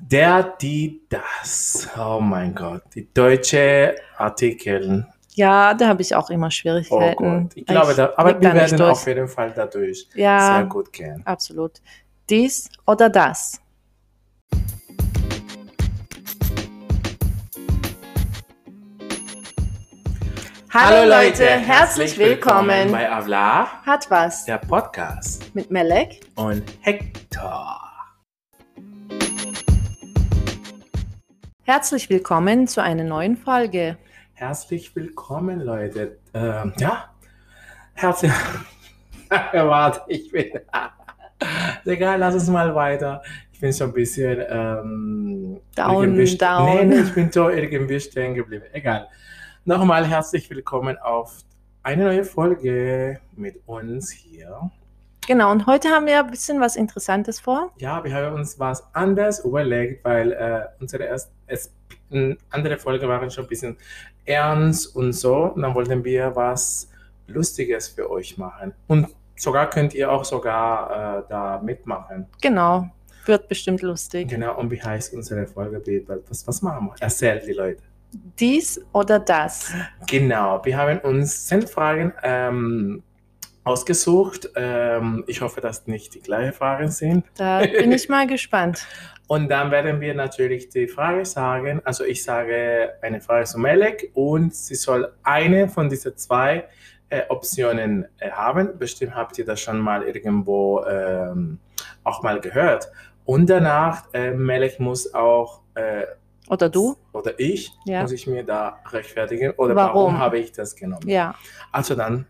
Der, die, das. Oh mein Gott. Die deutsche Artikel. Ja, da habe ich auch immer Oh Schwierigkeiten. Gott. Ich glaube, da, aber wir werden auf jeden Fall dadurch Ja. sehr gut gehen. Absolut. Dies oder das? Hallo, Leute, herzlich willkommen. bei Avla, Hat was der Podcast. mit Melek. Und Hector. Herzlich willkommen zu einer neuen Folge. Herzlich willkommen, Leute. Ähm, ja, herzlich. Warte, ich bin. Egal, lass uns mal weiter. Ich bin schon ein bisschen. Ähm, Down, down. Nee, nee, ich bin so irgendwie stehen geblieben. Egal. Nochmal herzlich willkommen auf eine neue Folge mit uns hier. Genau, und heute haben wir ein bisschen was Interessantes vor. Ja, wir haben uns was anderes überlegt, weil äh, unsere erste, es, andere Folge waren schon ein bisschen ernst und so. Und dann wollten wir was Lustiges für euch machen. Und sogar könnt ihr auch sogar äh, da mitmachen. Genau, wird bestimmt lustig. Genau, und wie heißt unsere Folge? Was, was machen wir? Erzählt die Leute. Dies oder das? Genau, wir haben uns zehn Fragen ähm, ausgesucht. Ähm, ich hoffe, dass nicht die gleichen Fragen sind. Da bin ich mal gespannt. Und dann werden wir natürlich die Frage sagen. Also ich sage eine Frage zu Melek und sie soll eine von diesen zwei äh, Optionen äh, haben. Bestimmt habt ihr das schon mal irgendwo ähm, auch mal gehört. Und danach, äh, Melek muss auch, äh, Oder du? oder ich, Ja. muss ich mir da rechtfertigen. Oder Warum? warum, habe ich das genommen? Ja, Also dann,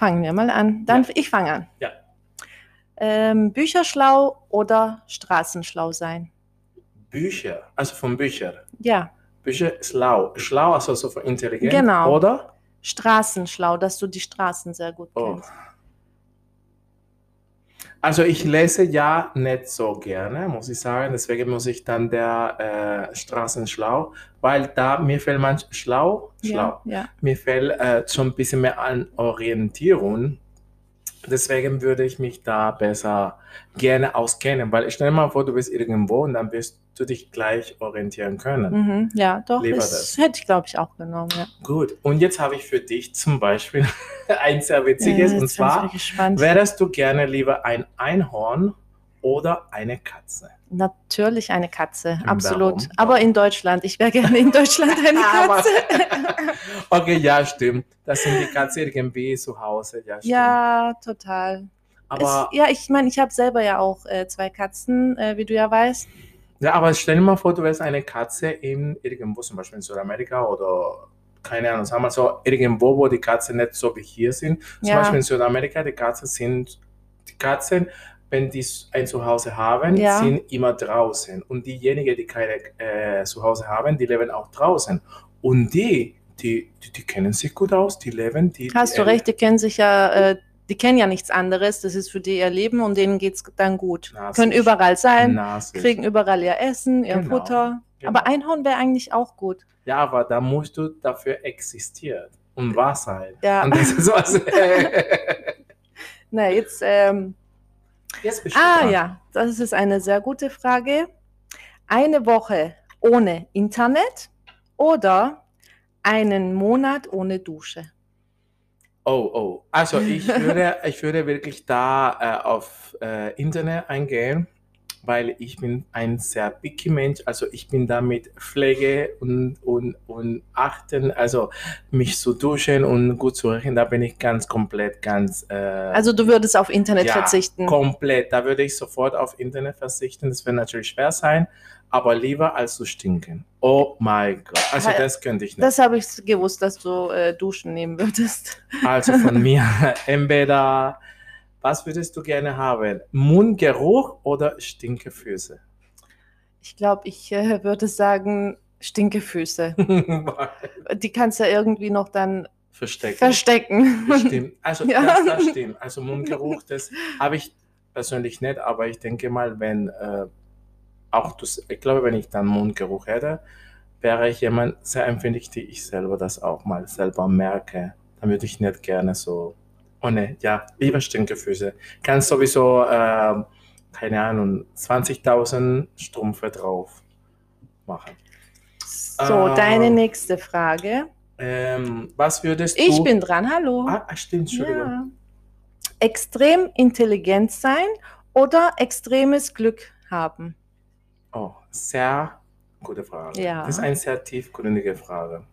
fangen wir mal an. Dann Ja. ich fange an. Ja. Ähm, Bücherschlau oder Straßenschlau sein? Bücher, also von Büchern. Ja, Bücher schlau. Schlau, also so von intelligent. Genau. Oder? Straßenschlau, dass du die Straßen sehr gut Oh. kennst. Also ich lese ja nicht so gerne, muss ich sagen. Deswegen muss ich dann der äh, Straßenschlau, weil da mir fällt manch schlau, schlau. Ja, ja. Mir fällt äh, schon ein bisschen mehr an Orientierung. Deswegen würde ich mich da besser gerne auskennen, weil stell dir mal vor, du bist irgendwo und dann wirst du dich gleich orientieren können. Mhm, ja, doch, Lieber das, hätte ich, glaube ich, auch genommen. Ja. Gut, und jetzt habe ich für dich zum Beispiel ein sehr witziges Ja, und zwar, wärst du gerne lieber ein Einhorn oder eine Katze? Natürlich eine Katze, Warum? absolut. Aber in Deutschland. Ich wäre gerne in Deutschland eine Katze. Okay, ja, stimmt. Das sind die Katzen irgendwie zu Hause. Ja, stimmt. ja, total. aber, es, ja, ich meine, ich habe selber ja auch äh, zwei Katzen, äh, wie du ja weißt. Ja, aber stell dir mal vor, du wärst eine Katze in irgendwo, zum Beispiel in Südamerika oder keine Ahnung, sagen wir so, irgendwo, wo die Katzen nicht so wie hier sind. Zum Ja. Beispiel in Südamerika, die Katzen sind, die Katzen, wenn die ein Zuhause haben, Ja. sind immer draußen. Und diejenigen, die keine äh, Zuhause haben, die leben auch draußen. Und die, die, die, die kennen sich gut aus, die leben, die. Hast die, du recht, die kennen sich ja, äh, die kennen ja nichts anderes. Das ist für die ihr Leben und denen geht es dann gut. Na, Können überall sein, Nase. kriegen überall ihr Essen, ihr Genau, Futter. genau. Aber Einhorn wäre eigentlich auch gut. Ja, aber da musst du dafür existieren und wahr sein. Ja. Und das ist was. Na, jetzt, ähm, Jetzt bist ah dran. ja, das ist eine sehr gute Frage. Eine Woche ohne Internet oder einen Monat ohne Dusche? Oh, oh. Also ich würde, ich würde wirklich da äh, auf äh, Internet eingehen, weil ich bin ein sehr picky Mensch. Also ich bin da mit Pflege und, und, und Achten, also mich zu duschen und gut zu riechen, da bin ich ganz komplett, ganz... Äh, Also du würdest auf Internet ja, verzichten. Komplett. Da würde ich sofort auf Internet verzichten. Das wird natürlich schwer sein, aber lieber als zu stinken. Oh mein Gott. Also das könnte ich nicht. Das habe ich gewusst, dass du äh, Duschen nehmen würdest. Also von mir, entweder, was würdest du gerne haben? Mundgeruch oder Stinkefüße? Ich glaube, ich äh, würde sagen Stinkefüße. Die kannst du ja irgendwie noch dann Verstecken. verstecken. Stimmt. Also Ja. das, das stimmt. Also Mundgeruch, das habe ich persönlich nicht, aber ich denke mal, wenn äh, auch das, ich glaube, wenn ich dann Mundgeruch hätte, wäre ich jemand sehr empfindlich, die ich selber das auch mal selber merke. Dann würde ich nicht gerne so, oh ne, ja, lieber Stinkefüße. Kann sowieso ähm, keine Ahnung, 20.000 Strümpfe drauf machen. So, Ah. deine nächste Frage. Ähm, was würdest du... Ich bin dran, hallo. Ah, ah, stimmt, Entschuldigung. Ja. Extrem intelligent sein oder extremes Glück haben? Oh, sehr gute Frage. Ja. Das ist eine sehr tiefgründige Frage.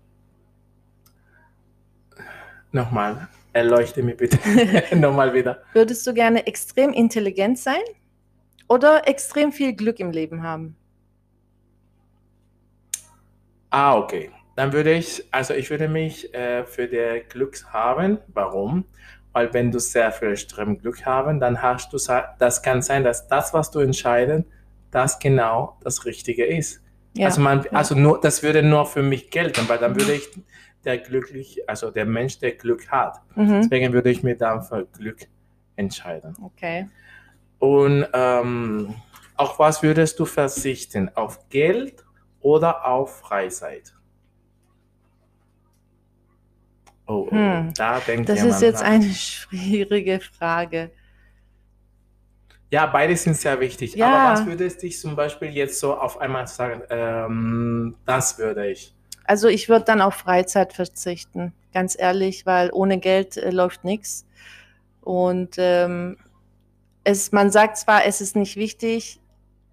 Nochmal, erleuchte mich bitte. Nochmal wieder. Würdest du gerne extrem intelligent sein oder extrem viel Glück im Leben haben? Ah, okay. Dann würde ich, also ich würde mich äh, für der Glück haben. Warum? Weil wenn du sehr viel extrem Glück haben, dann hast du, das kann sein, dass das, was du entscheiden, das genau das Richtige ist. Ja. Also man, also nur, das würde nur für mich gelten, weil dann würde ich der glücklich, also der Mensch, der Glück hat. mhm. Deswegen würde ich mir dann für Glück entscheiden. Okay. Und ähm, auf was würdest du verzichten? Auf Geld oder auf Freizeit? Oh, oh, Hm. da denkt Das ist jetzt eine schwierige Frage. Ja, beide sind sehr wichtig. Ja. Aber was würdest dich zum Beispiel jetzt so auf einmal sagen, ähm, das würde ich? Also ich würde dann auf Freizeit verzichten, ganz ehrlich, weil ohne Geld äh, läuft nichts. Und ähm, es, man sagt zwar, es ist nicht wichtig,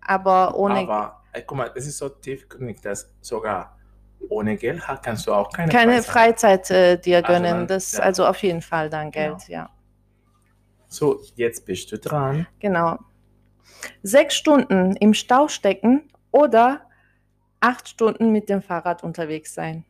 aber ohne Aber äh, guck mal, das ist so tiefgründig, dass sogar ohne Geld kannst du auch keine, keine Freizeit. Freizeit äh, dir Also gönnen. dann- das ja. also auf jeden Fall dann Geld, ja. So, jetzt bist du dran. Genau. Sechs Stunden im Stau stecken oder acht Stunden mit dem Fahrrad unterwegs sein.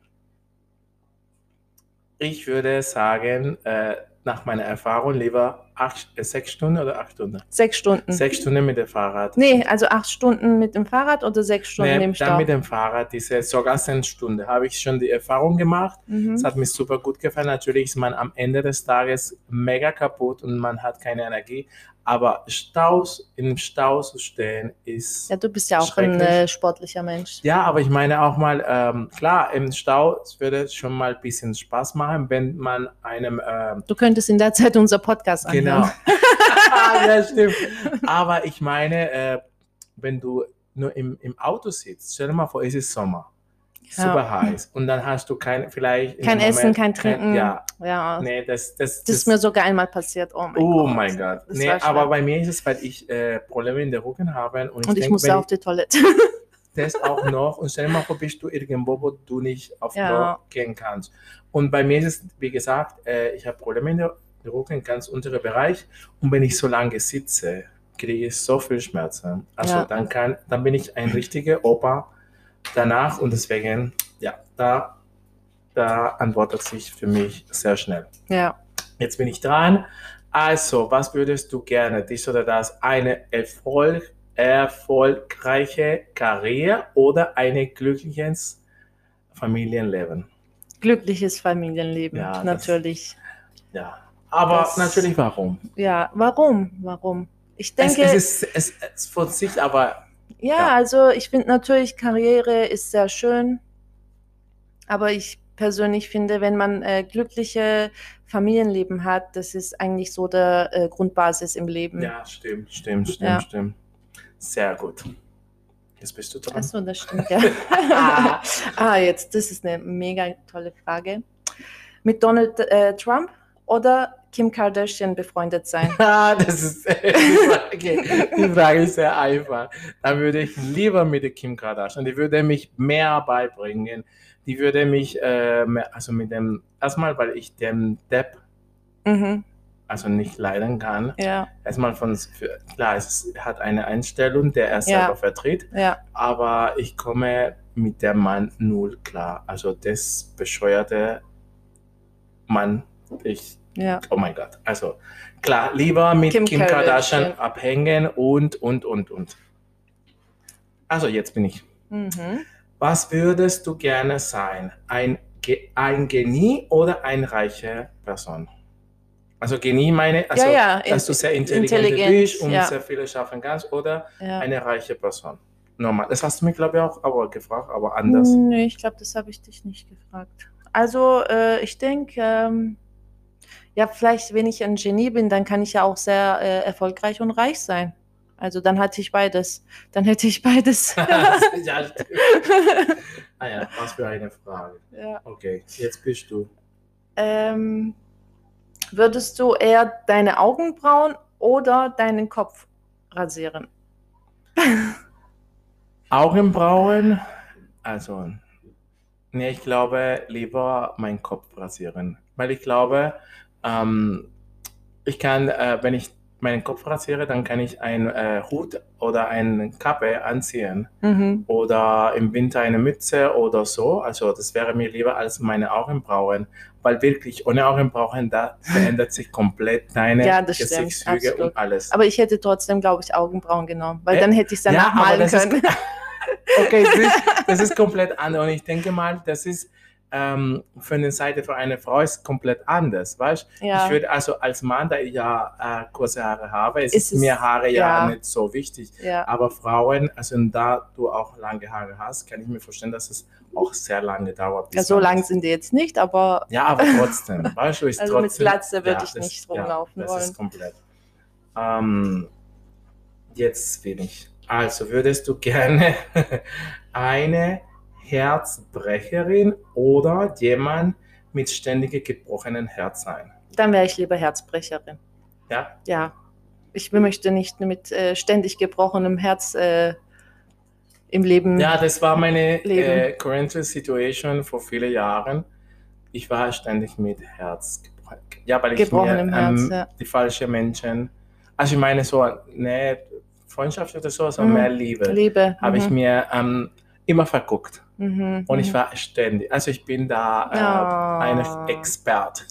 Ich würde sagen, äh, nach meiner Erfahrung lieber acht, äh, sechs Stunden oder acht Stunden? Sechs Stunden. Sechs Stunden mit dem Fahrrad. Nee, also acht Stunden mit dem Fahrrad oder sechs Stunden Nee, im dann Stau. mit dem Fahrrad, diese sogar zehn Stunden, habe ich schon die Erfahrung gemacht. Mhm. Es hat mir super gut gefallen. Natürlich ist man am Ende des Tages mega kaputt und man hat keine Energie. Aber Staus, im Stau zu stehen, ist. Ja, du bist ja auch ein äh, sportlicher Mensch. Ja, aber ich meine auch mal, ähm, klar, im Stau es würde schon mal ein bisschen Spaß machen, wenn man einem. Ähm, Du könntest in der Zeit unser Podcast anhören. genau. ja, stimmt. Aber ich meine, äh, wenn du nur im, im Auto sitzt, stell dir mal vor, es ist Sommer, Ja. super heiß und dann hast du kein, vielleicht. Kein Essen, Moment kein Trinken. ja, ja. nee, das, das, Das ist mir sogar einmal passiert. Oh mein Oh Gott. mein Gott. Das Nee, schlimm. aber bei mir ist es, weil ich äh, Probleme in der Rücken habe und ich, Und ich denk, wenn auf die Toilette. das auch noch und stell dir mal vor, bist du irgendwo, wo du nicht auf Ja. Klo gehen kannst. Und bei mir ist es, wie gesagt, äh, ich habe Probleme in der, der Rücken, ganz unterer Bereich und wenn ich so lange sitze, kriege ich so viel Schmerzen. Also Ja. dann kann, dann bin ich ein richtiger Opa danach und deswegen, ja, da, da antwortet sich für mich sehr schnell. ja. Jetzt bin ich dran. Also, was würdest du gerne, dies oder das, eine Erfolg, erfolgreiche Karriere oder ein glückliches Familienleben? Glückliches Familienleben, Ja, das- natürlich. Ja. Aber Das- natürlich warum? Ja, warum? Warum? Ich Es, denke, es ist es, es von sich, aber ja, ja. also ich finde natürlich, Karriere ist sehr schön, aber ich persönlich finde, wenn man äh, glückliche Familienleben hat, das ist eigentlich so der äh, Grundbasis im Leben. ja, stimmt, stimmt, stimmt, Ja. stimmt. Sehr gut. Jetzt bist du dran. Achso, das stimmt, ja. ah, jetzt, das ist eine mega tolle Frage. Mit Donald äh, Trump oder Kim Kardashian befreundet sein? Ah, das ist die Frage, die Frage ist sehr einfach. Dann würde ich lieber mit der Kim Kardashian, die würde mich mehr beibringen. Die würde mich, äh, mehr, also mit dem, erstmal, weil ich dem Depp mhm, also nicht leiden kann. ja, Erstmal von, für, klar, es hat eine Einstellung, der er Ja. selber vertritt, ja, aber ich komme mit dem Mann null klar. Also das bescheuerte Mann, ich ja. Oh mein Gott. Also klar, lieber mit Kim, Kim Kardashian, Kardashian. abhängen und, und, und, und. Also jetzt bin ich. Mhm. Was würdest du gerne sein? Ein, Ge- ein Genie oder eine reiche Person? Also Genie meine, also, ja, ja, dass du sehr intelligent, bist und ja. sehr viele schaffen kannst oder eine reiche Person? Normal. Das hast du mir, glaube ich, auch aber gefragt, aber anders. Nee, ich glaube, das habe ich dich nicht gefragt. Also, äh, ich denke, ähm, ja, vielleicht, wenn ich ein Genie bin, dann kann ich ja auch sehr äh, erfolgreich und reich sein. Also dann hatte ich beides. Dann hätte ich beides. ja, stimmt. ah ja, was für eine Frage. ja. Okay, jetzt bist du. ähm, würdest du eher deine Augenbrauen oder deinen Kopf rasieren? Augenbrauen, also, nee, ich glaube, lieber meinen Kopf rasieren. Weil ich glaube, ähm, ich kann, äh, wenn ich meinen Kopf rasiere, dann kann ich einen äh, Hut oder eine Kappe anziehen. Mhm. Oder im Winter eine Mütze oder so. Also das wäre mir lieber als meine Augenbrauen. Weil wirklich ohne Augenbrauen, da verändert sich komplett deine Ja, stimmt, Gesichtszüge und alles. Aber ich hätte trotzdem, glaube ich, Augenbrauen genommen, weil Äh, dann hätte ich es ja, danach aber malen das ist- können. Okay, das ist, das ist komplett anders. Und ich denke mal, das ist ähm, für eine Seite für eine Frau ist komplett anders, weißt? ja. Ich würde also als Mann, da ich ja äh, kurze Haare habe, Ist ist es- mir Haare ja, ja. nicht so wichtig. ja. Aber Frauen, also da du auch lange Haare hast, kann ich mir vorstellen, dass es auch sehr lange dauert. ja, so lang das- sind die jetzt nicht, aber Ja, aber trotzdem, weißt du, ist Also mit trotzdem. Glatze würde ich das- nicht rumlaufen das wollen. ist komplett. Ähm, jetzt bin ich. Also würdest du gerne eine Herzbrecherin oder jemand mit ständig gebrochenem Herz sein? dann wäre ich lieber Herzbrecherin. Ja, Ja, ich möchte nicht mit äh, ständig gebrochenem Herz äh, im Leben. ja das war meine äh, current situation vor vielen Jahren. Ich war ständig mit Herz gebrochen. Ja, weil ich mir Gebrochenem Herz, ähm, ja. die falschen Menschen, also ich meine so, ne, Freundschaft oder so, sondern Mhm. mehr Liebe. Liebe. habe ich mhm. mir ähm, immer verguckt. Mhm. Und ich mhm. war ständig, also ich bin da äh, Ah. eine Expert.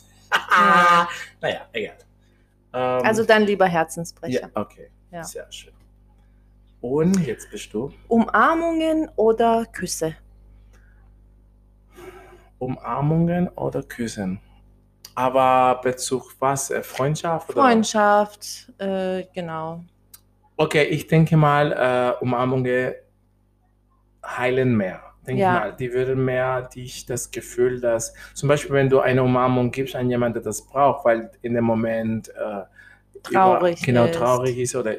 Ja. Naja, egal. Ähm, Also dann lieber Herzensbrecher. ja, okay, Ja. sehr schön. Und jetzt bist du Umarmungen oder Küsse? Umarmungen oder Küssen. Aber Bezug was? Äh, Freundschaft? Oder? Freundschaft, äh, genau. Okay, ich denke mal, äh, Umarmungen heilen mehr. Denke Ja. mal, die würden mehr dich das Gefühl, dass zum Beispiel, wenn du eine Umarmung gibst an jemanden, der das braucht, weil in dem Moment äh, Traurig über, genau ist. traurig ist oder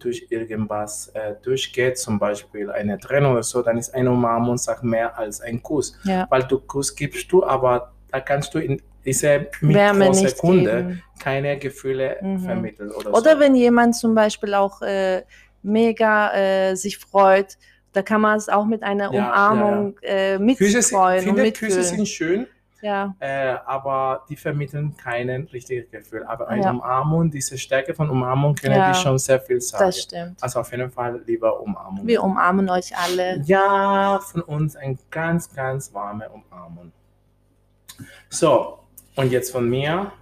durch irgendwas äh, durchgeht, zum Beispiel eine Trennung oder so, dann ist eine Umarmung sagt mehr als ein Kuss, Ja. weil du Kuss gibst du, aber da kannst du in diese Mikrosekunde keine Gefühle Mhm. vermitteln oder, Oder so. wenn jemand zum Beispiel auch äh, mega äh, sich freut, da kann man es auch mit einer Ja, Umarmung Äh, Küsse sind, mitfreuen und finde, Küsse mitfühlen. sind schön, Ja, äh, aber die vermitteln keinen richtigen Gefühl. Aber eine Ja. Umarmung, diese Stärke von Umarmung können Ja, die schon sehr viel sagen. das stimmt. Also auf jeden Fall lieber Umarmung. Wir umarmen euch alle. Ja, von uns ein ganz, ganz warme Umarmung. So, und jetzt von mir.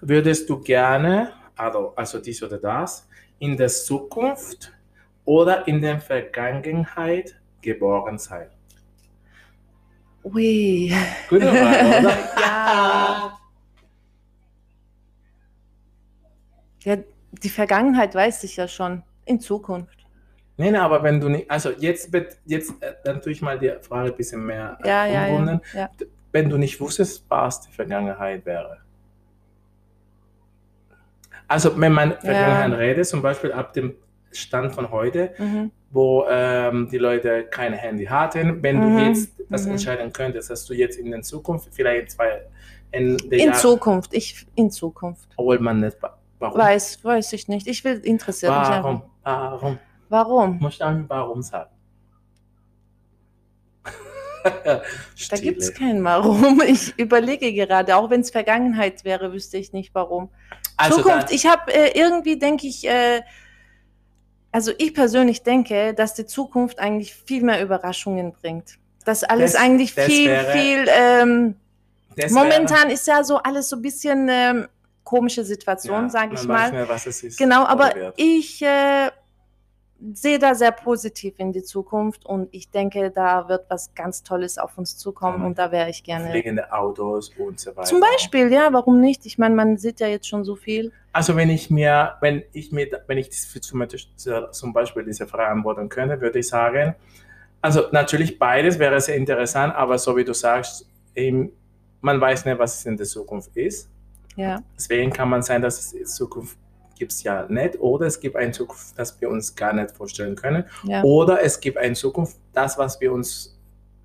Würdest du gerne, also, also dies oder das, in der Zukunft oder in der Vergangenheit geboren sein? Ui. Gute Frage, oder? Ja. Ja, die Vergangenheit weiß ich ja schon. In Zukunft. Nein, nein, aber wenn du nicht, also jetzt, jetzt äh, dann tue ich mal die Frage ein bisschen mehr äh, Ja, ja, ja. ja. Wenn du nicht wusstest, was die Vergangenheit wäre. Also wenn man Vergangenheit redet, zum Beispiel ab dem Stand von heute, Mhm. wo ähm, die Leute kein Handy hatten, wenn Mhm, du jetzt das mhm. entscheiden könntest, dass du jetzt in der Zukunft, vielleicht in zwei, in der In Zukunft. Ich in Zukunft. obwohl man nicht, warum? Weiß, weiß ich nicht. Ich will interessiert mich warum? Warum? Warum? Muss ich warum sagen? Da gibt es kein Warum. Ich überlege gerade, auch wenn es Vergangenheit wäre, wüsste ich nicht warum. also Zukunft, ich habe äh, irgendwie, denke ich, äh, also ich persönlich denke, dass die Zukunft eigentlich viel mehr Überraschungen bringt. Dass alles Das- eigentlich das viel, wäre- viel, ähm, momentan ist ja so alles so ein bisschen ähm, komische Situation, Ja, sage ich weiß mal. mehr, was es ist Genau, aber ich äh, sehe da sehr positiv in die Zukunft und ich denke, da wird was ganz Tolles auf uns zukommen und da wäre ich gerne. fliegende Autos und so weiter. Zum Beispiel, ja, warum nicht? Ich meine, man sieht ja jetzt schon so viel. Also wenn ich mir, wenn ich mir, wenn ich zum Beispiel diese Frage antworten könnte, würde ich sagen, also natürlich beides wäre sehr interessant, aber so wie du sagst, eben, man weiß nicht, was es in der Zukunft ist. Ja, Deswegen kann man sein, dass es in Zukunft gibt es ja nicht. Oder es gibt eine Zukunft, das wir uns gar nicht vorstellen können. Ja. Oder es gibt eine Zukunft, das, was wir uns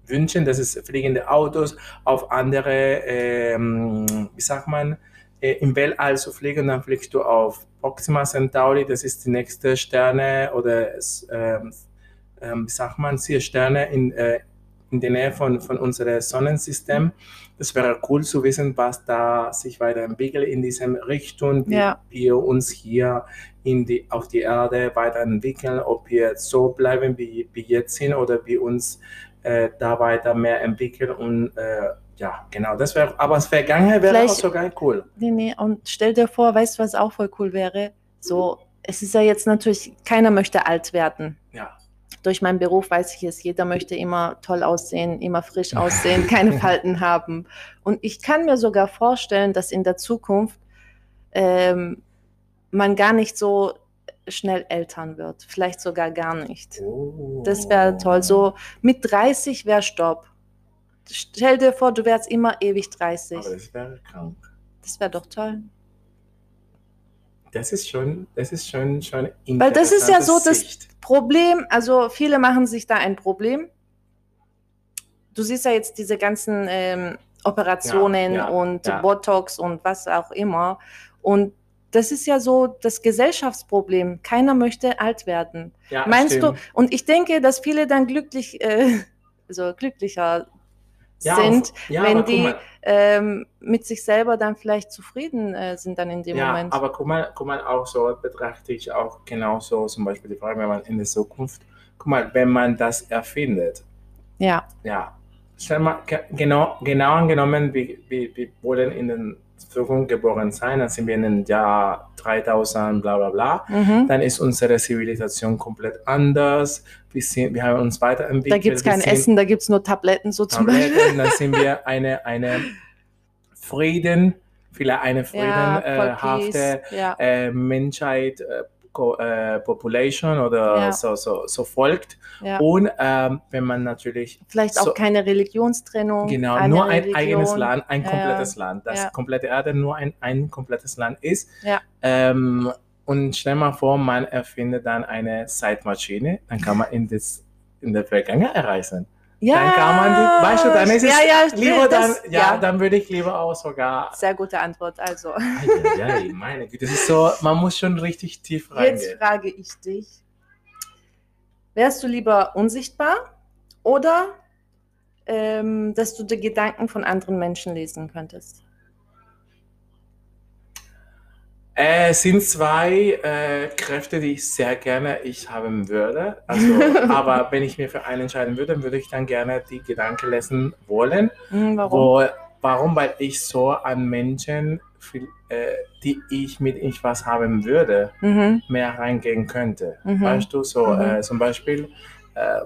wünschen, das ist fliegende Autos auf andere, ähm, wie sagt man, äh, im Weltall zu fliegen. Dann fliegst du auf Proxima Centauri, das ist die nächste Sterne oder es, ähm, ähm, wie sagt man, vier Sterne in, äh, in der Nähe von, von unserem Sonnensystem. Das wäre cool zu wissen, was da sich weiterentwickelt in diesem Richtung, wie Ja. wir uns hier in die, auf die Erde weiterentwickeln, ob wir so bleiben, wie wir jetzt sind, oder wir uns äh, da weiter mehr entwickeln und äh, ja, genau, das wäre, aber das Vergangenheit wäre auch sogar cool. Nee, nee, und stell dir vor, weißt du, was auch voll cool wäre? So, es ist ja jetzt natürlich, keiner möchte alt werden. Durch meinen Beruf weiß ich es, jeder möchte immer toll aussehen, immer frisch aussehen, keine Falten haben. Und ich kann mir sogar vorstellen, dass in der Zukunft ähm, man gar nicht so schnell Eltern wird. Vielleicht sogar gar nicht. Oh. Das wäre toll. So mit 30 wäre Stopp. Stell dir vor, du wärst immer ewig 30. Aber das wäre krank. Das wäre doch toll. Das ist schon, das ist schon, schon Weil das ist ja so, Sicht. Problem, also viele machen sich da ein Problem. Du siehst ja jetzt diese ganzen ähm, Operationen Ja, ja, und ja. Botox und was auch immer. Und das ist ja so das Gesellschaftsproblem. Keiner möchte alt werden. Meinst stimmt. du? Und ich denke, dass viele dann glücklich, äh, also glücklicher ja, sind, ja, wenn die ähm, mit sich selber dann vielleicht zufrieden äh, sind dann in dem ja, Moment. aber guck mal, guck mal, auch so betrachte ich auch genauso zum Beispiel die Frage, wenn man in der Zukunft, guck mal, wenn man das erfindet, ja, ja, stell mal, ge- genau, genau angenommen, wir, wir, wir wollen in der Zukunft geboren sein, dann sind wir in dem Jahr 3000, bla bla bla, mhm. dann ist unsere Zivilisation komplett anders, wir, sind, wir haben uns weiterentwickelt. da gibt es kein Essen, da gibt es nur Tabletten so zum Beispiel. Tabletten, dann sind wir eine, eine Frieden, vielleicht eine Ja, friedenhafte peace. Ja, äh, Menschheit, äh, äh, Population oder Ja. so, so, so folgt. ja. Und ähm, wenn man natürlich Vielleicht auch so- keine Religionstrennung. genau nur ein Religion. eigenes Land, ein Ja, komplettes Land, das ja. komplette Erde nur ein, ein komplettes Land ist. Ja. Ähm, und stell mal vor, man erfindet dann eine Zeitmaschine, dann kann man in, das, in der Vergangenheit reisen. Ja, Dann kann man, weißt du, dann ist es ja, ja, lieber das, dann, ja, dann würde ich lieber auch sogar. Sehr gute Antwort. Also, Eieiei, meine Güte, das ist so, man muss schon richtig tief jetzt reingehen. frage ich dich: Wärst du lieber unsichtbar oder ähm, dass du die Gedanken von anderen Menschen lesen könntest? Äh, Es sind zwei äh, Kräfte, die ich sehr gerne ich haben würde. Also, aber wenn ich mir für einen entscheiden würde, dann würde ich dann gerne die Gedanken lesen wollen. Hm, warum? Wo, warum? Weil ich so an Menschen, viel, äh, die ich mit ich was haben würde, Mhm. mehr reingehen könnte. Mhm. Weißt du, so Mhm. äh, zum Beispiel äh,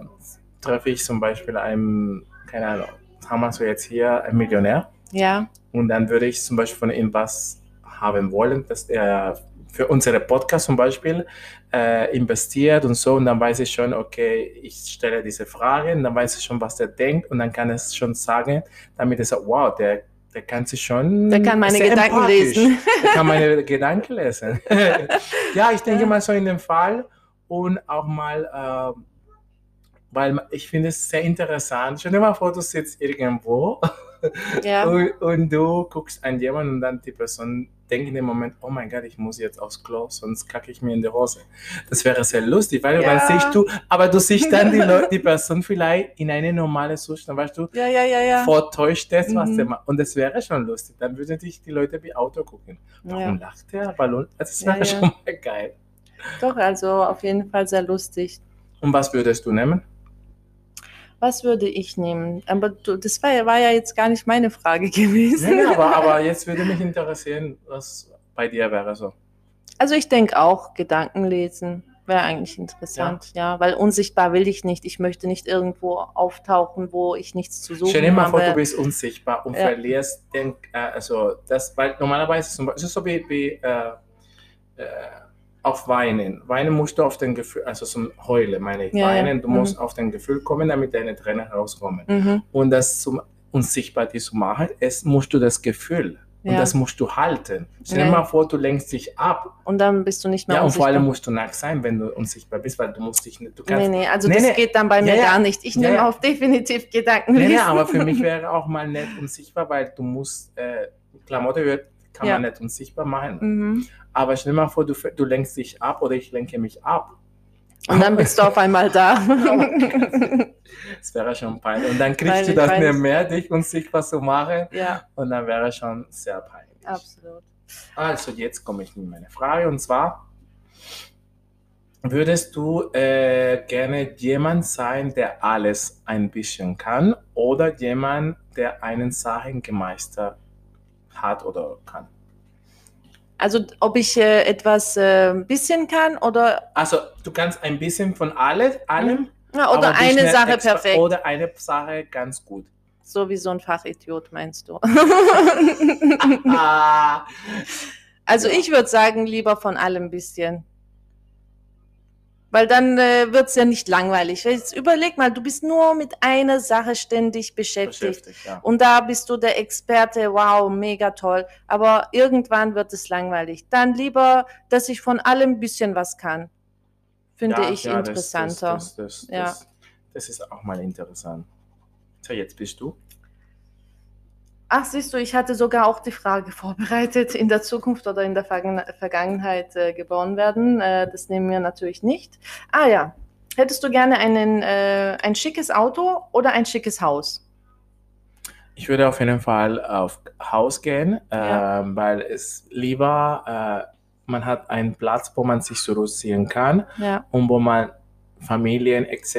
treffe ich zum Beispiel einen, keine Ahnung, haben wir so jetzt hier einen Millionär Ja, und dann würde ich zum Beispiel von ihm was haben wollen, dass er für unsere Podcast zum Beispiel äh, investiert und so und dann weiß ich schon, okay, ich stelle diese Fragen, dann weiß ich schon, was der denkt und dann kann es schon sagen, damit er sagt, wow, der, der kann sich schon der kann meine Gedanken empathisch. lesen. Der kann meine Gedanken lesen. ja, ich denke mal so in dem Fall und auch mal, ähm, weil ich finde es sehr interessant. Stell dir mal vor, du sitzt irgendwo ja. und, und du guckst an jemanden und dann die Person denkt in dem Moment, oh mein Gott, ich muss jetzt aufs Klo, sonst kacke ich mir in die Hose. Das wäre sehr lustig, weil Ja. dann siehst du, aber du siehst dann die, Leu- die Person vielleicht in eine normale Zustand, weißt du, ja, ja, ja, ja. vortäuscht das, was Mhm. der macht. Und das wäre schon lustig. Dann würden dich die Leute wie Auto gucken. Warum ja. lacht der? Ballon? Das wäre schon mal geil. Doch, also auf jeden Fall sehr lustig. Und was würdest du nehmen? Was würde ich nehmen? Aber du, das war, ja- war ja jetzt gar nicht meine Frage gewesen. Ja, aber, aber jetzt würde mich interessieren, was bei dir wäre so. Also ich denke auch, Gedanken lesen wäre eigentlich interessant, ja. weil unsichtbar will ich nicht. Ich möchte nicht irgendwo auftauchen, wo ich nichts zu suchen Stell dir mal vor, habe. du bist unsichtbar und Ja. verlierst den, äh, also das, weil normalerweise zum Beispiel, es ist so wie, wie äh, äh, auf Weinen. Weinen musst du auf den Gefühl, also zum Heulen meine ich, Ja, ja. weinen, du Mhm. musst auf den Gefühl kommen, damit deine Tränen rauskommen. Mhm. Und das zum unsichtbar die zu machen, es musst du das Gefühl Und Ja. das musst du halten. Stell dir Ja. mal vor, du lenkst dich ab. Und dann bist du nicht mehr Ja, und vor allem musst du nackt sein, wenn du unsichtbar bist, weil du musst dich nicht, du Nee, kannst nee, also Nee, das nee. geht dann bei mir Ja, ja. gar nicht. Ich Ja, nehme ja. auf definitiv Gedanken. Nee, nee, aber für mich wäre auch mal nicht unsichtbar, weil du musst, äh, Klamotte wird, kann Ja. man nicht unsichtbar machen. Mhm. Aber stell dir mal vor, du, du lenkst dich ab oder ich lenke mich ab. Und dann bist du auf einmal da. Das wäre schon peinlich. Und dann kriegst Peinlich, du das nicht mehr, dich unsichtbar zu machen. ja, Und dann wäre schon sehr peinlich. absolut. Also jetzt komme ich mit meiner Frage und zwar, würdest du äh, gerne jemand sein, der alles ein bisschen kann oder jemand, der einen Sachen gemeistert hat oder kann? Also ob ich äh, etwas äh, bisschen kann oder, Also du kannst ein bisschen von alle, allem ja, oder aber dich eine Sache perfekt. Oder eine Sache ganz gut. So wie so ein Fachidiot, meinst du? Ah, Also Ja. ich würde sagen, lieber von allem ein bisschen. Weil dann äh, wird es ja nicht langweilig. Jetzt überleg mal, du bist nur mit einer Sache ständig beschäftigt. beschäftigt, ja. Und da bist du der Experte, wow, mega toll. Aber irgendwann wird es langweilig. Dann lieber, dass ich von allem ein bisschen was kann. Finde Ja, ich ja, interessanter. Das, das, das, Ja. das ist auch mal interessant. So, jetzt bist du. Ach, siehst du, ich hatte sogar auch die Frage vorbereitet, in der Zukunft oder in der Vergangen- Vergangenheit äh, geboren werden. Äh, das nehmen wir natürlich nicht. Ah ja, hättest du gerne einen, äh, ein schickes Auto oder ein schickes Haus? Ich würde auf jeden Fall auf Haus gehen, Ja. ähm, weil es lieber, äh, man hat einen Platz, wo man sich zurückziehen kann Ja, und wo man Familien etc.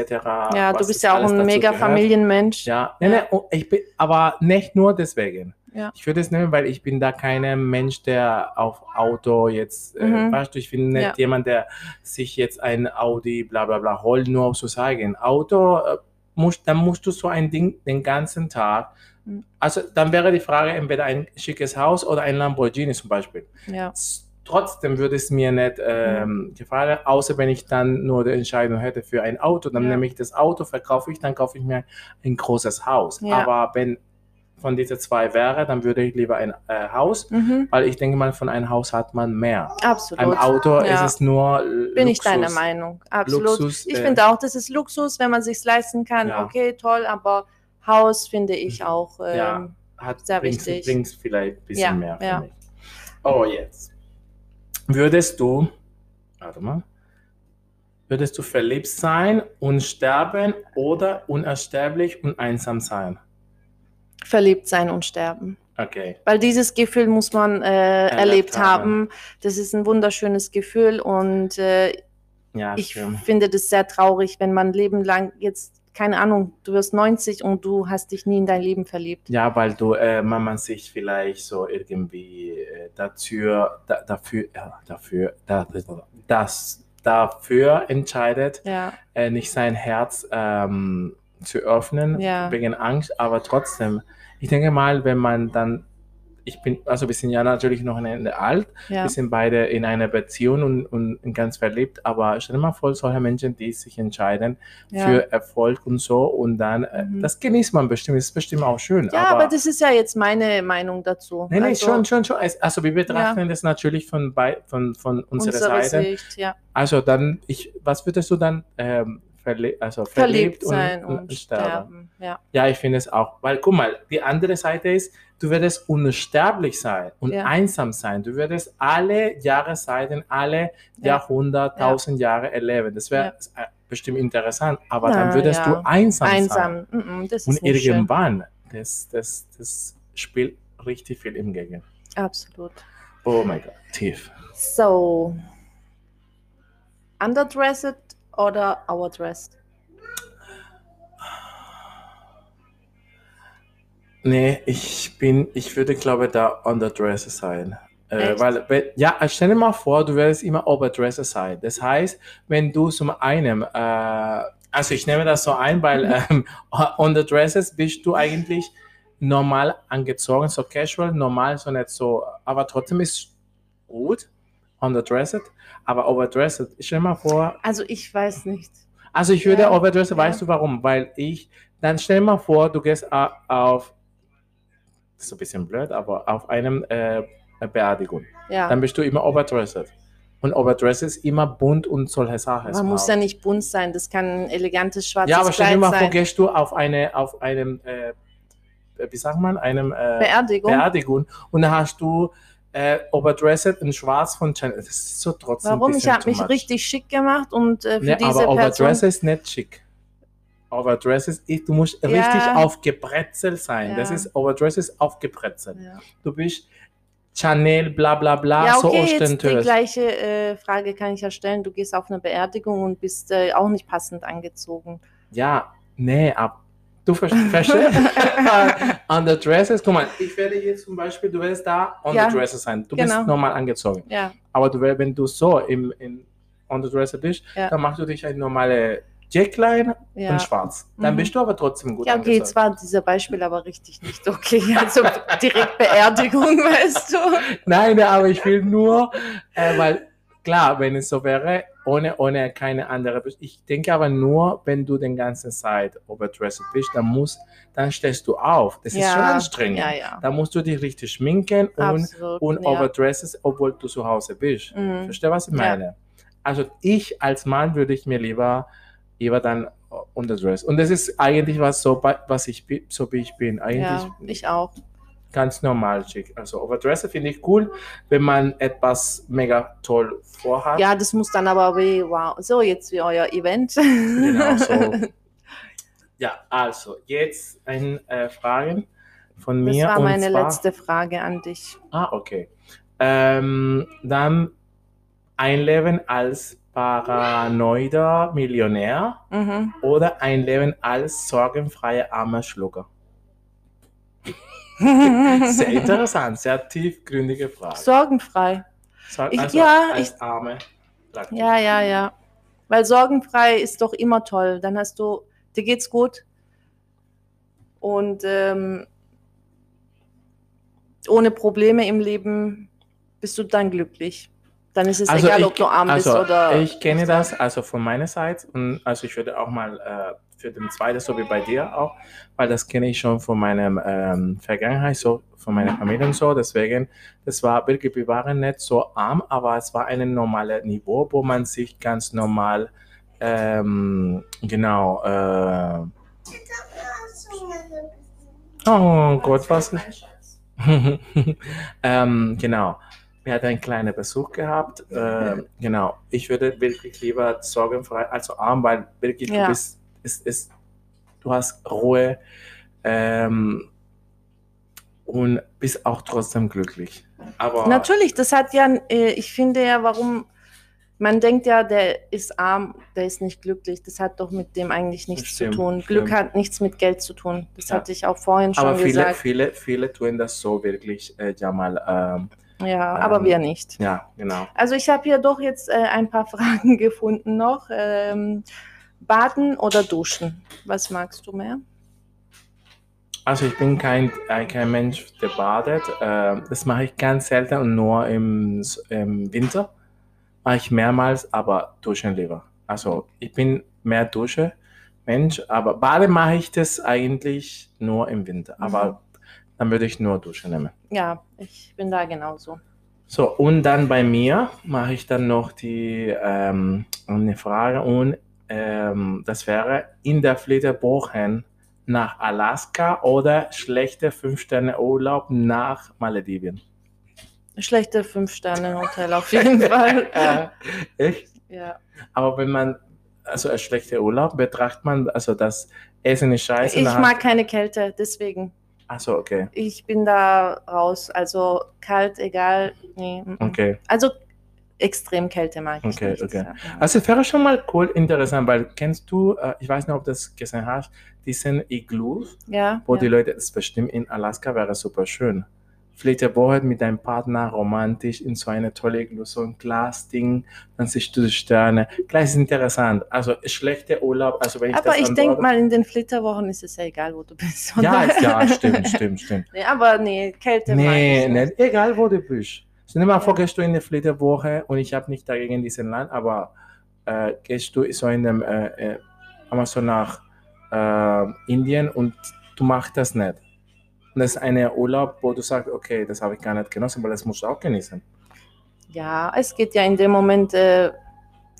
ja du bist ja auch ein mega gehört. Familienmensch. Ja, nee, nee, ich bin, aber nicht nur deswegen. Ja. Ich würde es nehmen, weil ich bin da kein Mensch, der auf Auto jetzt, äh, Mhm. weißt du, ich bin nicht Ja. jemand, der sich jetzt ein Audi bla bla bla holt, nur um zu sagen. Auto, äh, muss, dann musst du so ein Ding den ganzen Tag. Mhm. Also dann wäre die Frage entweder ein schickes Haus oder ein Lamborghini zum Beispiel. Ja, Trotzdem würde es mir nicht ähm, gefallen, außer wenn ich dann nur die Entscheidung hätte für ein Auto, dann Ja. nehme ich das Auto, verkaufe ich, dann kaufe ich mir ein großes Haus. Ja. Aber wenn von diesen zwei wäre, dann würde ich lieber ein äh, Haus, mhm. weil ich denke mal, von einem Haus hat man mehr. absolut. Ein Auto Ja. ist es nur Bin ich Luxus. deiner Meinung. Absolut. Luxus, ich äh, finde auch, das ist Luxus, wenn man sich leisten kann. Ja. Okay, toll, aber Haus finde ich auch. Ähm, Ja. Hat, Sehr bringt, wichtig. bringt vielleicht ein bisschen mehr, ja. Oh, jetzt. Würdest du, warte mal, würdest du verliebt sein und sterben oder unersterblich und einsam sein? Verliebt sein und sterben. Okay. Weil dieses Gefühl muss man äh, erlebt, haben. haben. Das ist ein wunderschönes Gefühl und äh, Ja, ich stimmt. finde das sehr traurig, wenn man Leben lang jetzt, keine Ahnung, du wirst 90 und du hast dich nie in dein Leben verliebt. Ja, weil du, äh, man, sich vielleicht so irgendwie äh, dafür, da, dafür, ja, dafür, da, das, dafür entscheidet, Ja, äh, nicht sein Herz ähm, zu öffnen Ja. wegen Angst, aber trotzdem, ich denke mal, wenn man dann, ich bin, also wir sind ja natürlich noch ein Ende alt, ja, wir sind beide in einer Beziehung und, und ganz verliebt, aber stell dir mal vor, solche Menschen, die sich entscheiden ja. für Erfolg und so und dann, äh, Mhm. das genießt man bestimmt, ist bestimmt auch schön. ja, aber, das ist ja jetzt meine Meinung dazu. Nee, nee, Also, schon, schon, schon. Also wir betrachten das natürlich von, bei, von, von unserer Unsere Seite. Sicht, ja. Also dann, ich, was würdest du dann ähm, verle also Verliebt verliebt sein und, und, sterben? sterben. Ja, Ja, ich finde es auch. Weil guck mal, die andere Seite ist, du würdest unsterblich sein und Ja. einsam sein. Du würdest alle Jahreszeiten, alle Ja. Jahrhundert, tausend Jahre erleben. Das wäre äh, bestimmt interessant. Aber dann Na, würdest ja. du einsam, sein. einsam. Mhm, das ist Und nicht schön. irgendwann, das, das, das spielt richtig viel im Gegen. Absolut. Oh mein Gott, tief. So, underdressed oder overdressed? Nee, ich bin, ich würde glaube da underdresser sein. Äh, weil, wenn- ja, stell dir mal vor, du würdest immer overdresser sein. Das heißt, wenn du zum einen, äh, also ich nehme das so ein, weil ähm, underdresses bist du eigentlich normal angezogen, so casual, normal, so nicht so, aber trotzdem ist gut, underdressed, aber overdressed, stell mal vor, Also ich weiß nicht. also ich würde Ja, overdressen, ja. weißt du warum? Weil ich, dann stell mal vor, du gehst a- auf das ist ein bisschen blöd, aber auf einem äh, Beerdigung. Ja. Dann bist du immer overdressed. Und overdressed ist immer bunt und solche Sachen. Man muss ja nicht bunt sein, das kann ein elegantes schwarzes Ja, aber stell dir Kleid mal vor, sein. gehst du auf eine, auf einem, äh, wie sagt man, einem äh, Beerdigung. Beerdigung und dann hast du äh, overdressed in Schwarz von Chanel. Das ist so trotzdem ein Warum? Ich habe mich much. richtig schick gemacht und äh, für Ne, diese aber Person. overdressed ist nicht schick. Overdressed ist, du musst Ja. richtig aufgebrezelt sein. Das Ja. ist, overdressed ist aufgebrezelt. Ja, Du bist Chanel, bla bla bla, ja so okay, jetzt die ostentös. gleiche äh, Frage kann ich ja stellen. Du gehst auf eine Beerdigung und bist äh, auch nicht passend angezogen. Ja, nee, ab. Du ver- verstehst? Underdresses, guck mal, ich werde jetzt zum Beispiel, du wirst da underdresses sein. Du genau. bist normal angezogen. Ja, Aber du, wenn du so im, in underdresses bist, Ja. dann machst du dich eine normale Jackline ja. und schwarz. Dann Mhm. bist du aber trotzdem gut Ja, okay, jetzt war dieser Beispiel aber richtig nicht okay. Also direkt Beerdigung, weißt du? Nein, aber ich will nur, äh, weil klar, wenn es so wäre, ohne, ohne keine andere. Ich denke aber nur, wenn du den ganzen Zeit overdressed bist, dann muss, dann stehst du auf. Das ist schon anstrengend. Ja, ja. Da musst du dich richtig schminken und, Absolut. und ja. obwohl du zu Hause bist. Mhm. Verstehst du, was ich Ja. meine? Also ich als Mann würde ich mir lieber, lieber dann underdress. Und das ist eigentlich was so, was ich bin, so wie ich bin. Eigentlich Ja, ich auch. Ganz normal schick. Also overdresse finde ich cool, wenn man etwas mega toll vorhat. Ja, das muss dann aber wie, wow. So, jetzt wie euer Event. Genau so. Ja, also jetzt ein äh, Fragen von Das mir. war und meine zwar, letzte Frage an dich. Ah, okay. Ähm, dann ein Leben als paranoider Millionär Mhm. oder ein Leben als sorgenfreier armer Schlucker? Sehr interessant, sehr tiefgründige Frage. Sorgenfrei. Sor- Ich- also ja, ich- arme Praktiker. Ja, ja, ja. Weil sorgenfrei ist doch immer toll. Dann hast du, dir geht's gut. Und ähm, ohne Probleme im Leben bist du dann glücklich. Dann ist es Also egal, ich- ob du arm also bist oder. ich kenne das also von meiner Seite und also ich würde auch mal äh, für den zweiten so wie bei dir auch, weil das kenne ich schon von meinem ähm, Vergangenheit so von meiner Familie und so. Deswegen das war wirklich wir waren nicht so arm, aber es war ein normales Niveau, wo man sich ganz normal ähm, genau äh, oh Gott was ähm, genau. Wir hatten einen kleinen Besuch gehabt. Ähm, genau. Ich würde wirklich lieber sorgenfrei, also arm, weil wirklich Ja. du bist, ist, ist, du hast Ruhe ähm, und bist auch trotzdem glücklich. Aber Natürlich, das hat ja, äh, ich finde ja, warum, man denkt ja, der ist arm, der ist nicht glücklich. Das hat doch mit dem eigentlich nichts Stimmt, zu tun. stimmt. Glück hat nichts mit Geld zu tun. Das Ja. hatte ich auch vorhin schon aber viele, gesagt. viele, viele tun das so wirklich, äh, Jamal. Ähm, Ja, aber ähm, wir nicht. ja, genau. Also ich habe hier doch jetzt äh, ein paar Fragen gefunden noch. Ähm, baden oder duschen? Was magst du mehr? Also ich bin kein, äh, kein Mensch, der badet. Äh, das mache ich ganz selten und nur im, im Winter. Mache ich mehrmals, aber duschen lieber. Also ich bin mehr Dusche Mensch, aber baden mache ich das eigentlich nur im Winter. Aber dann würde ich nur Dusche nehmen. Ja, ich bin da genauso. So, und dann bei mir mache ich dann noch die ähm, eine Frage und ähm, das wäre in der Flitterwochen nach Alaska oder schlechter 5-Sterne-Urlaub nach Malediven. Schlechte Fünf-Sterne-Hotel auf jeden Fall. Äh, echt? ja. Aber wenn man, also ein schlechter Urlaub, betrachtet man, also das Essen ist scheiße. Ich mag keine Kälte, deswegen. Achso, okay. Ich bin da raus. Also kalt, egal. Nee. Okay. Also extrem Kälte mag ich Okay, nicht. okay. Ja. Also es wäre schon mal cool, interessant, weil kennst du, äh, ich weiß nicht, ob du das gesehen hast, diesen Igloos, Ja, wo ja. die Leute, das bestimmt in Alaska wäre super schön. Woche mit deinem Partner romantisch in so eine tolle Igloo, so ein Glasding, dann siehst du die Sterne. Klar, ist interessant. Also schlechter Urlaub, also wenn ich aber ich denke mal, in den Flitterwochen ist es ja egal, wo du bist. Ja, ist- ja, stimmt, stimmt, stimmt. Nee, aber nee, Kälte Nee, ich nicht. nicht, egal wo du bist. Stell dir mal vor, gehst du in eine Flitterwoche und ich habe nicht dagegen diesen Land, aber äh, gehst du so in dem, äh, äh, so nach äh, Indien und du machst das nicht. Und das ist ein Urlaub, wo du sagst, okay, das habe ich gar nicht genossen, aber das musst du auch genießen. Ja, es geht ja in dem Moment äh,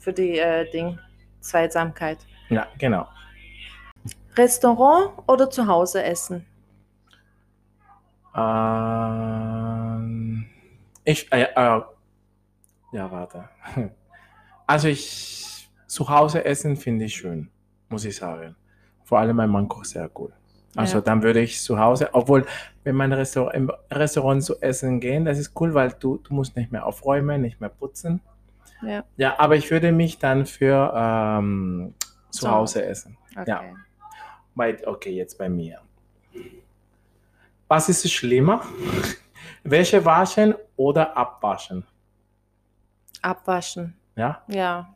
für die äh, Ding, Zweisamkeit. Ja, genau. Restaurant oder zu Hause essen? Ähm, ich, äh, äh, ja, warte. Also ich, zu Hause essen finde ich schön, muss ich sagen. Vor allem mein Mann kocht sehr gut. Also Ja. dann würde ich zu Hause, obwohl, wenn man Restaurant, im Restaurant zu essen gehen, das ist cool, weil du, du musst nicht mehr aufräumen, nicht mehr putzen. Ja, Ja, aber ich würde mich dann für ähm, zu Zu Hause essen. okay. Ja. Bei, okay, jetzt bei mir. Was ist schlimmer? Wäsche waschen oder abwaschen? Abwaschen. Ja? Ja.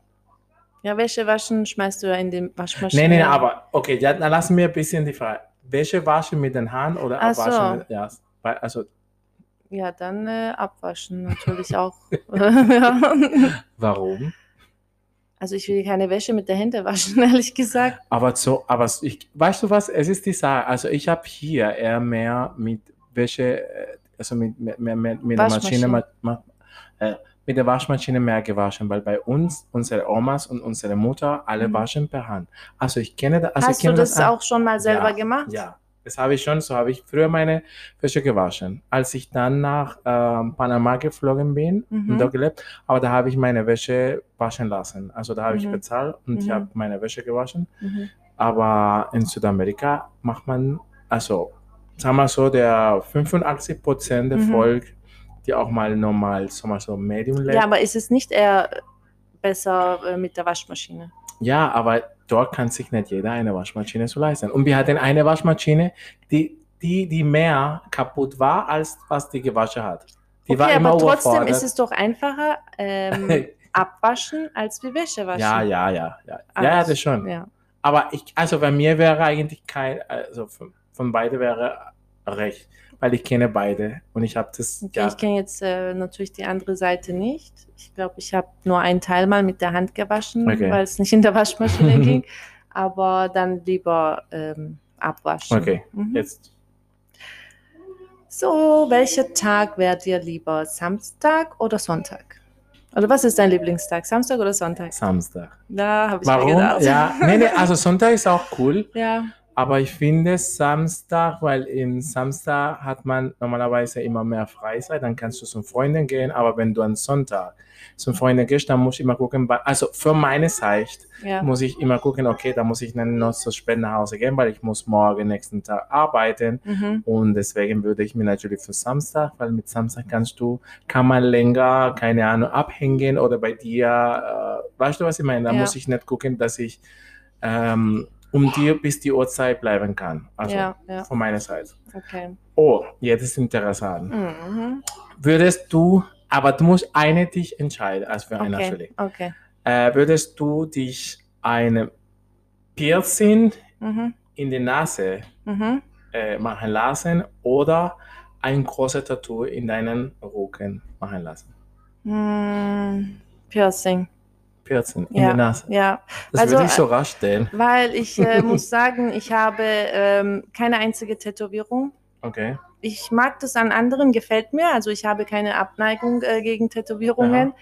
Ja, Wäsche waschen schmeißt du ja in die Waschmaschine. Nee, nee, aber okay, ja, dann lassen wir ein bisschen die Frage. Wäsche waschen mit den Haaren oder Ach so. abwaschen mit ja, also Ja, dann äh, abwaschen natürlich auch. ja. warum? Also ich will keine Wäsche mit der Hände waschen, ehrlich gesagt. Aber so, aber ich, weißt du was? Es ist die Sache. Also ich habe hier eher mehr mit Wäsche, äh, also mit, mit, mit, mit, der Maschine, ma, ma, äh, mit der Waschmaschine mehr gewaschen, weil bei uns, unsere Omas und unsere Mutter, alle Mhm. waschen per Hand. Also ich kenne das. Also Hast ich kenne du das an- auch schon mal selber Ja, gemacht? Ja, das habe ich schon. So habe ich früher meine Wäsche gewaschen. Als ich dann nach ähm, Panama geflogen bin Mhm. und dort gelebt, aber da habe ich meine Wäsche waschen lassen. Also da habe ich Mhm. bezahlt und ich Mhm. habe meine Wäsche gewaschen. Mhm. Aber in Südamerika macht man, also sagen wir so, der 85 Prozent der Mhm. Volk, die auch mal normal, sagen wir so, Medium lebt. Ja, aber ist es nicht eher besser äh, mit der Waschmaschine? Ja, aber dort kann sich nicht jeder eine Waschmaschine so leisten. Und wir hatten eine Waschmaschine, die, die, die mehr kaputt war, als was die gewaschen hat. Die war okay, immer aber trotzdem überfordert. ist es doch einfacher ähm, abwaschen als wie Wäsche waschen. ja, ja, ja, ja. Ja, ja, das schon. Ja. Aber ich, also bei mir wäre eigentlich kein, also von, von beide wäre recht, weil ich kenne beide und ich habe das, Okay, ich kenne jetzt äh, natürlich die andere Seite nicht. Ich glaube, ich habe nur einen Teil mal mit der Hand gewaschen, Okay. weil es nicht in der Waschmaschine ging. Aber dann lieber ähm, abwaschen. okay, Mhm. jetzt, So, welcher Tag wäre dir lieber? Samstag oder Sonntag? Oder was ist dein Lieblingstag? Samstag oder Sonntag? Samstag. Da habe ich mir Warum? gedacht. Ja, nee, nee, also Sonntag ist auch cool, ja. Aber ich finde Samstag, weil im Samstag hat man normalerweise immer mehr Freizeit, dann kannst du zum Freunden gehen, aber wenn du am Sonntag zum Freunden gehst, dann musst du immer gucken, also für meine Sicht, ja. muss ich immer gucken, okay, da muss ich dann noch so spät nach Hause gehen, weil ich muss morgen nächsten Tag arbeiten Mhm. und deswegen würde ich mir natürlich für Samstag, weil mit Samstag kannst du, kann man länger, keine Ahnung, abhängen oder bei dir, äh, weißt du, was ich meine? Da Ja. muss ich nicht gucken, dass ich ähm, um dir bis die Uhrzeit bleiben kann. Also ja, ja, von meiner Seite. okay. Oh, jetzt ist interessant. Mhm. Würdest du, aber du musst eine dich entscheiden, als für eine Okay, natürlich. okay. Äh, würdest du dich eine Piercing Mhm. in die Nase Mhm. äh, machen lassen oder ein großes Tattoo in deinen Rücken machen lassen? Mm, Piercing. Piercing in Ja, der Nase. Ja, Das Also, würde ich so rasch stellen. weil ich äh, muss sagen, ich habe ähm, keine einzige Tätowierung. Okay. Ich mag das an anderen, gefällt mir. Also ich habe keine Abneigung äh, gegen Tätowierungen.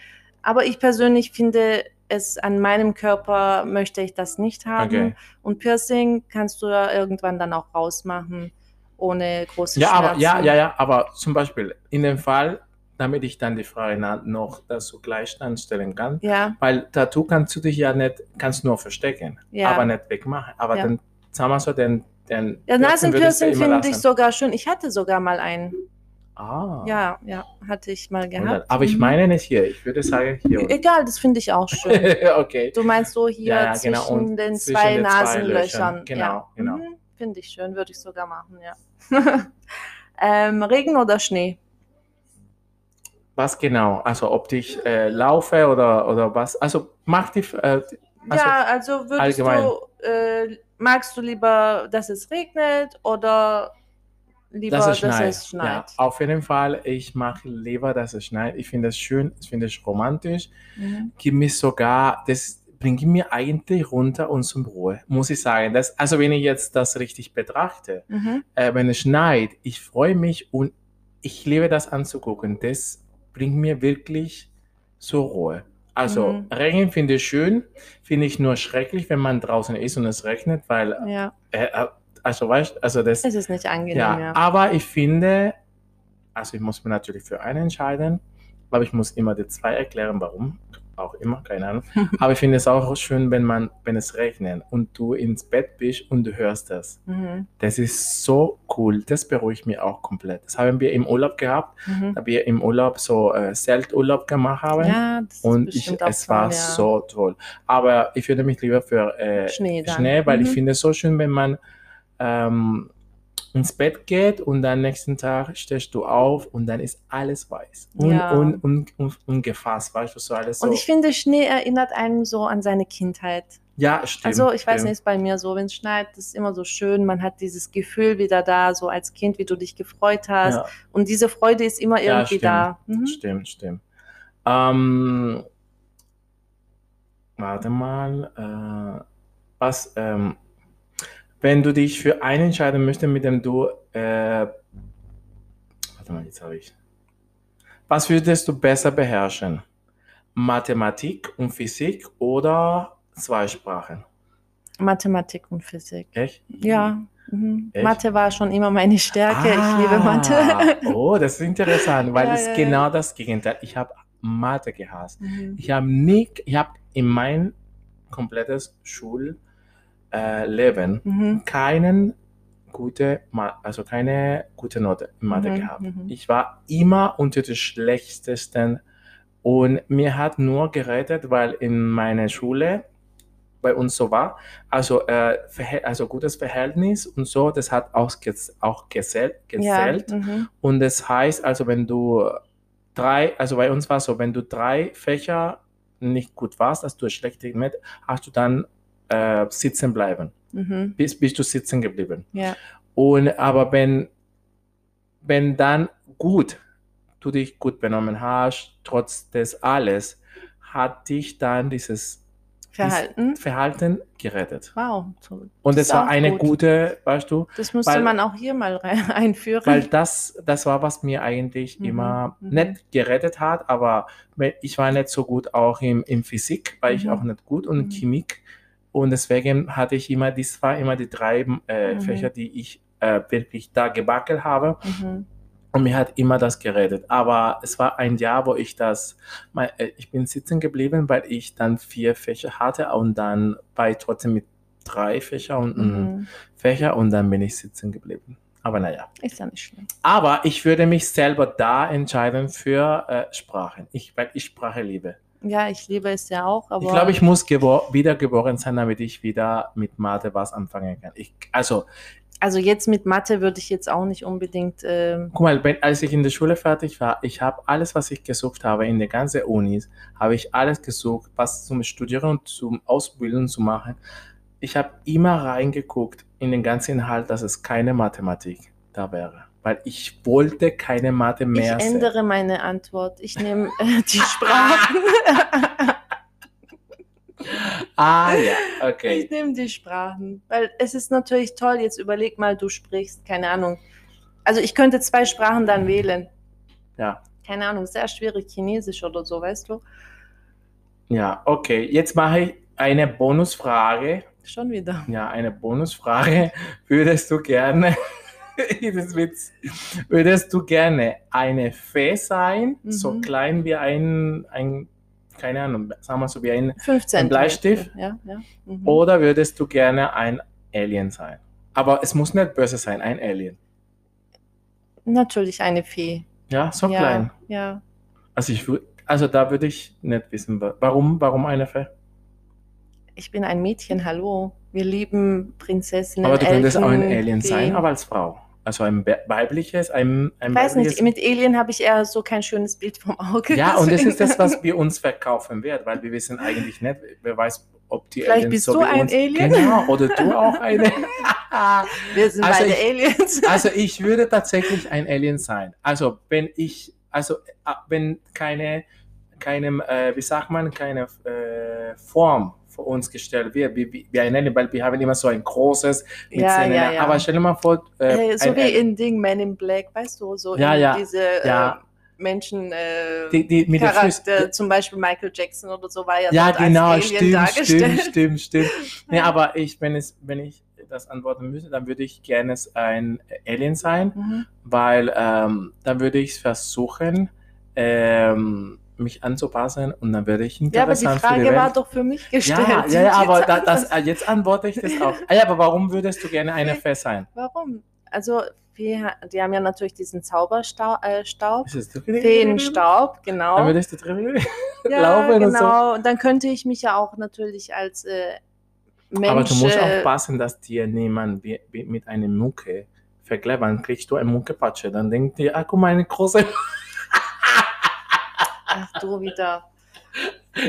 Aber ich persönlich finde es an meinem Körper möchte ich das nicht haben. Okay. Und Piercing kannst du ja irgendwann dann auch rausmachen, ohne große Ja, aber Schmerzen. ja, ja, ja, aber zum Beispiel in dem Fall, damit ich dann die Frage noch dazu gleich dann stellen kann, Ja, weil Tattoo kannst du dich ja nicht, kannst nur verstecken, Ja. aber nicht wegmachen. Aber Ja. dann, sagen wir so, den, den ja Nasenpiercing finde ich sogar schön. Ich hatte sogar mal einen. Ah. Ja, ja, hatte ich mal gehabt. Aber ich Mhm. meine nicht hier, ich würde sagen hier. Egal, das finde ich auch schön. okay. Du meinst so hier Ja, zwischen genau, den zwischen zwei den zwei Nasenlöchern. Löchern. Genau, ja. genau. Mhm, finde ich schön, würde ich sogar machen, ja. ähm, Regen oder Schnee? Was genau? Also ob ich äh, laufe oder, oder was? Also mach die. Äh, also, ja, also würdest allgemein. du, äh, magst du lieber, dass es regnet oder lieber, dass dass es schneit. es schneit? Ja, auf jeden Fall. Ich mache lieber, dass es schneit. Ich finde es schön, ich finde es romantisch. Mhm. Gibt mir sogar, das bringt mir eigentlich runter und zum Ruhe, muss ich sagen. Das, also wenn ich jetzt das richtig betrachte, Mhm. äh, wenn es schneit, ich freue mich und ich liebe das anzugucken. Das bringt mir wirklich zur Ruhe. Also Mhm. Regen finde ich schön, finde ich nur schrecklich, wenn man draußen ist und es regnet, weil, Ja, äh, äh, also weißt, also das, es ist nicht angenehm, ja, ja. aber ich finde, also ich muss mir natürlich für einen entscheiden, aber ich muss immer die zwei erklären, warum, auch immer, keine Ahnung. Aber ich finde es auch schön, wenn man, wenn es regnet und du ins Bett bist und du hörst das. Mhm. Das ist so cool. Das beruhigt mich auch komplett. Das haben wir im Urlaub gehabt, Mhm. da wir im Urlaub so äh, Zelturlaub gemacht haben. Ja, das Und ich, es war toll, ja. so toll. Aber ich würde mich lieber für äh, Schnee. Schnee, weil ich Mhm. finde es so schön, wenn man ähm, ins Bett geht und dann nächsten Tag stehst du auf und dann ist alles weiß. Und, Ja. und, und, und, und gefasst, weißt du, so alles so. Und ich finde, Schnee erinnert einen so an seine Kindheit. ja, stimmt. also ich weiß stimmt. nicht, ist bei mir so, wenn es schneit, ist immer so schön. Man hat dieses Gefühl wieder da, so als Kind, wie du dich gefreut hast. Ja, Und diese Freude ist immer Ja, irgendwie stimmt. da. Mhm. Stimmt, stimmt. Ähm, warte mal. Äh, was, ähm, wenn du dich für einen entscheiden möchtest, mit dem du. Äh, warte mal, jetzt habe ich. Was würdest du besser beherrschen? Mathematik und Physik oder zwei Sprachen? Mathematik und Physik. Echt? Ja. Mhm. Echt? Mathe war schon immer meine Stärke. ich liebe Mathe. Ah, Oh, das ist interessant, weil Ja, es ja, genau das Gegenteil. Ich habe Mathe gehasst. Mhm. Ich habe nie, ich habe in mein komplettes Schulleben äh, Leben Mhm. keinen gute, also keine gute Note in Mathe Mhm, gehabt. mhm. Ich war immer unter den schlechtesten und mir hat nur gerettet, weil in meiner Schule bei uns so war, also, äh, also gutes Verhältnis und so, das hat auch, ges auch gezählt, Ja. gezählt. Mhm. Und das heißt, also wenn du drei, also bei uns war so, wenn du drei Fächer nicht gut warst, dass du schlecht mit, hast du dann äh, sitzen bleiben. Mhm. Bist, bist du sitzen geblieben. Ja. Und aber wenn, wenn dann gut, du dich gut benommen hast, trotz des alles, hat dich dann dieses Verhalten. Verhalten gerettet. Wow. So. Und Das es ist war eine gut. gute, weißt du, Das müsste Weil- man auch hier mal einführen. Weil das, das war, was mir eigentlich Mhm, immer mhm. nicht gerettet hat, aber ich war nicht so gut auch im, in Physik, war ich Mhm. auch nicht gut und Mhm. Und deswegen hatte ich immer, das war immer die drei äh, Mhm. Fächer, die ich äh, wirklich da gebackelt habe. mhm. Und mir hat immer das gerettet. Aber es war ein Jahr, wo ich das, mein, äh, ich bin sitzen geblieben, weil ich dann vier Fächer hatte und dann war ich trotzdem mit drei Fächer und Mhm. Fächer und dann bin ich sitzen geblieben. Aber naja. Ist ja nicht schlimm. Aber ich würde mich selber da entscheiden für äh, Sprachen, ich, weil ich Sprache liebe. Ja, ich liebe es ja auch, aber ich glaube, ich muss gebor wiedergeboren sein, damit ich wieder mit Mathe was anfangen kann. Ich, also, also jetzt mit Mathe würde ich jetzt auch nicht unbedingt. Ähm, guck mal, wenn, als ich in der Schule fertig war, ich habe alles, was ich gesucht habe in der ganzen Unis, habe ich alles gesucht, was zum Studieren und zum Ausbilden zu machen. Ich habe immer reingeguckt in den ganzen Inhalt, dass es keine Mathematik da wäre. Weil ich wollte keine Mathe ich mehr sehen. ändere meine Antwort. Ich nehme äh, die Sprachen. Ah ja, Ich okay. nehme die Sprachen. Weil es ist natürlich toll, jetzt überleg mal, du sprichst, keine Ahnung. Also ich könnte zwei Sprachen dann wählen. Ja, Keine Ahnung, sehr schwierig, Chinesisch oder so, weißt du? ja, okay. Jetzt mache ich eine Bonusfrage. Schon wieder. Ja, eine Bonusfrage. Würdest du gerne, das Witz, würdest du gerne eine Fee sein, so Mhm. klein wie ein, ein, keine Ahnung, sagen wir so wie ein, 15. Ein Bleistift? Ja, ja. Mhm. oder würdest du gerne ein Alien sein? Aber es muss nicht böse sein, ein Alien. Natürlich eine Fee. Ja, so ja, klein. Ja. Also ich also da würde ich nicht wissen, wa- warum, warum eine Fee? Ich bin ein Mädchen, hallo. Wir lieben Prinzessinnen. Aber du könntest auch ein Elfen, Alien sein, Feen. aber als Frau. Also ein we- weibliches, ein, ein Ich weiß weibliches. nicht, mit Alien habe ich eher so kein schönes Bild vom Auge. ja, und das ist das, was wir uns verkaufen werden, weil wir wissen eigentlich nicht, wer weiß, ob die Vielleicht Aliens bist so du ein uns, Alien. Genau, oder du auch eine. Wir sind Also beide ich- Aliens. also ich würde tatsächlich ein Alien sein. Also wenn ich, also äh, wenn keine, keinem, äh, wie sagt man, keine äh, Form vor uns gestellt wird, wie, wie ein Alien, weil wir haben immer so ein großes mit Ja, ja, ja. Aber stell dir mal vor, äh, Äh, so ein wie in Ding Man in Black, weißt du, so Ja, ja, diese ja. äh, Menschen äh, die, die mit. Charakter, zum Beispiel Michael Jackson oder so war ja, Ja, genau, als Alien stimmt, dargestellt. stimmt, stimmt, stimmt. Nee, aber ich, wenn, es, wenn ich das antworten müsste, dann würde ich gerne ein Alien sein, Mhm. weil ähm, dann würde ich versuchen, ähm, mich anzupassen und dann werde ich Ja, aber die interessant für die Frage war doch für mich gestellt. Ja, ja, ja, aber Jetzt da, das, äh, jetzt antworte ich das auch. Ah, ja, aber warum würdest du gerne eine Fee sein? Warum? Also, wir, die haben ja natürlich diesen Zauberstaub, äh, Feenstaub, Dann genau. würdest du drin Ja, laufen und so. genau. Und dann könnte ich mich ja auch natürlich als äh, Mensch. Aber du musst äh, aufpassen, dass dir niemand mit einer Mucke. Dann kriegst du eine Muckepatsche. Dann denkt dir, ah, guck mal, eine große. Ach, du wieder.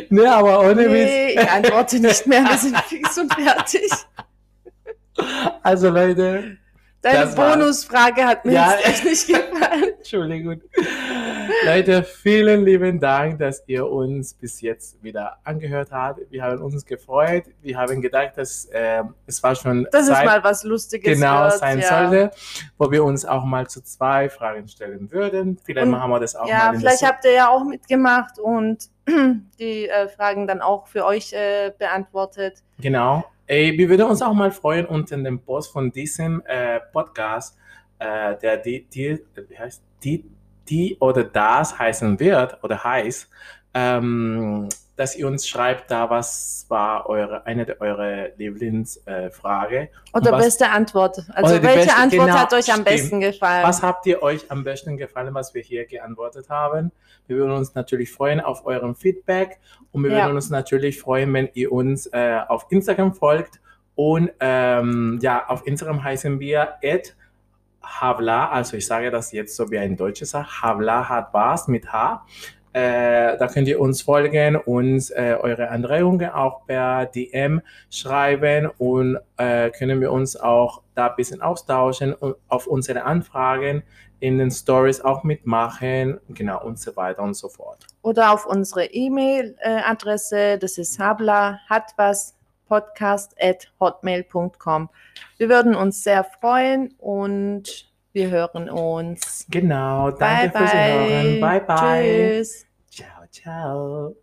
nee, aber ohne Nee, Witz. ich antworte nicht mehr. Wir sind fix und fertig. Also Leute, Deine. Bonusfrage hat mir Ja. jetzt echt nicht gefallen. Entschuldigung. Leute, vielen lieben Dank, dass ihr uns bis jetzt wieder angehört habt. Wir haben uns gefreut. Wir haben gedacht, dass äh, es war schon Das ist Zeit, mal was Lustiges. genau wird, sein ja. sollte, wo wir uns auch mal zu zwei Fragen stellen würden. Vielleicht Und- machen wir das auch Ja, mal in vielleicht habt ihr ja auch mitgemacht und die äh, Fragen dann auch für euch äh, beantwortet. Genau. Ey, wir würden uns auch mal freuen unter dem Post von diesem äh, Podcast, äh, der die, die, wie heißt, die, die oder das heißen wird oder heißt, ähm, dass ihr uns schreibt, da was war eure, eine der eure Lieblingsfrage. Äh. Oder was- beste Antwort. Also welche beste- Antwort genau, hat euch am stimmt. besten gefallen? Was habt ihr euch am besten gefallen, was wir hier geantwortet haben? Wir würden uns natürlich freuen auf euren Feedback und wir Ja. würden uns natürlich freuen, wenn ihr uns äh, auf Instagram folgt. Und ähm, ja, auf Instagram heißen wir at Havla, also ich sage das jetzt so wie ein Deutscher sagt, Havla hat was mit H. Äh, da könnt ihr uns folgen, uns äh, eure Anregungen auch per DM schreiben und äh, können wir uns auch da ein bisschen austauschen und auf unsere Anfragen in den Stories auch mitmachen, genau und so weiter und so fort. Oder auf unsere E-Mail-Adresse, das ist habla hat was podcast at hotmail.com. Wir würden uns sehr freuen und wir hören uns. Genau, danke bye, fürs Hören. Bye, bye. Tschüss. Chao.